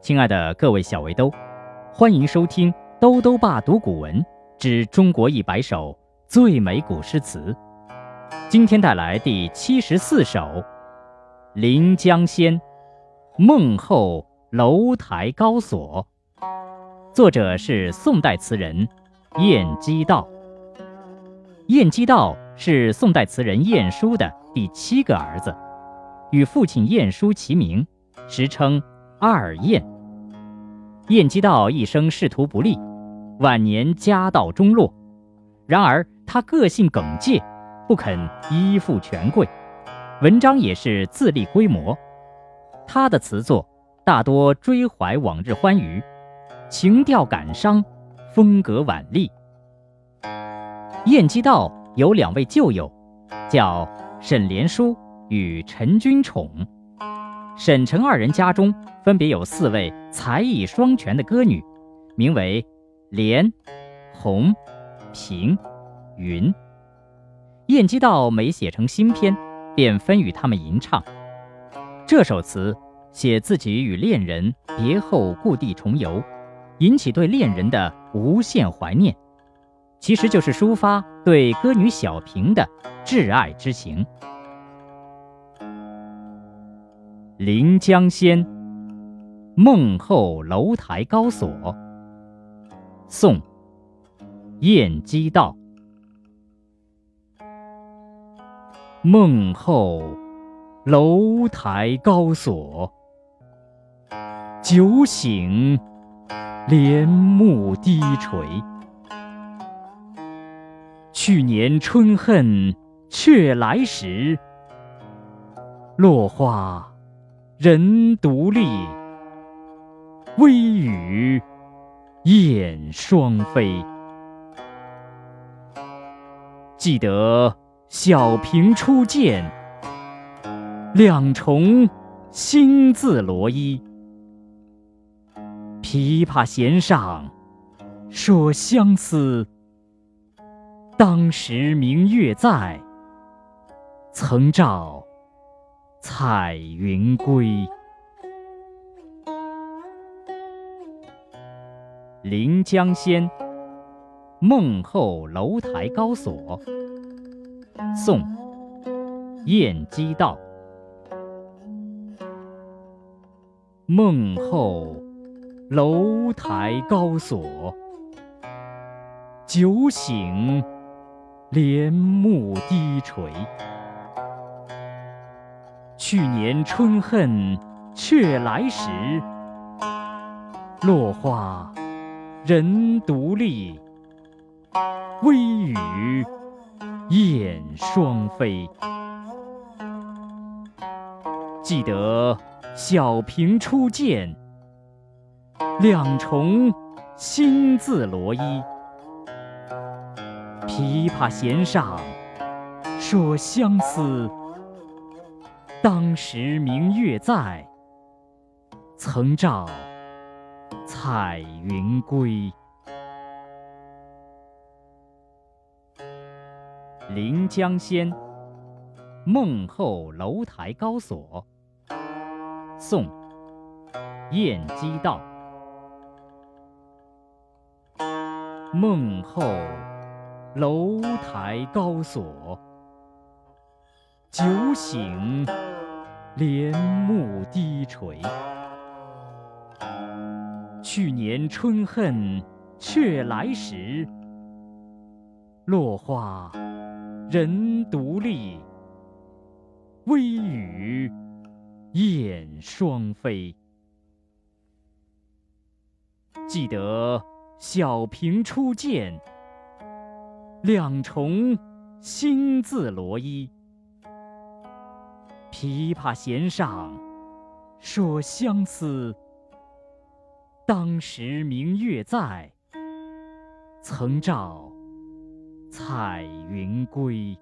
亲爱的各位小围兜，欢迎收听兜兜爸读古文之中国一百首最美古诗词。今天带来第七十四首《临江仙·梦后楼台高锁》，作者是宋代词人晏几道。晏几道是宋代词人晏殊的第七个儿子，与父亲晏殊齐名，时称。二晏，晏几道一生仕途不利，晚年家道中落。然而他个性耿介，不肯依附权贵，文章也是自立规模。他的词作大多追怀往日欢愉，情调感伤，风格婉丽。晏几道有两位旧友，叫沈连书与陈君宠。沈城二人家中分别有四位才艺双全的歌女，名为莲、红、平、云。晏几道每写成新篇，便分与他们吟唱。这首词写自己与恋人别后故地重游，引起对恋人的无限怀念，其实就是抒发对歌女小平的挚爱之情。《临江仙·孟后楼台高锁》宋·晏几道。孟后楼台高锁，酒醒帘幕低垂。去年春恨却来时，落花。人独立，微雨燕双飞。记得小平初见，两重新字罗衣。琵琶弦上说相思，当时明月在，曾照。彩云归，《临江仙·梦后楼台高锁》宋·晏几道。梦后楼台高锁，酒醒帘幕低垂。去年春恨却来时，落花人独立，微雨燕双飞。记得小平初见，两重新字罗衣。琵琶弦上说相思。当时明月在，曾照彩云归。《临江仙·梦后楼台高锁》宋·晏几道。梦后楼台高锁，酒醒。帘幕低垂，去年春恨却来时，落花人独立，微雨燕双飞。记得小平初见，两重新字罗衣。琵琶弦上说相思，当时明月在，曾照彩云归。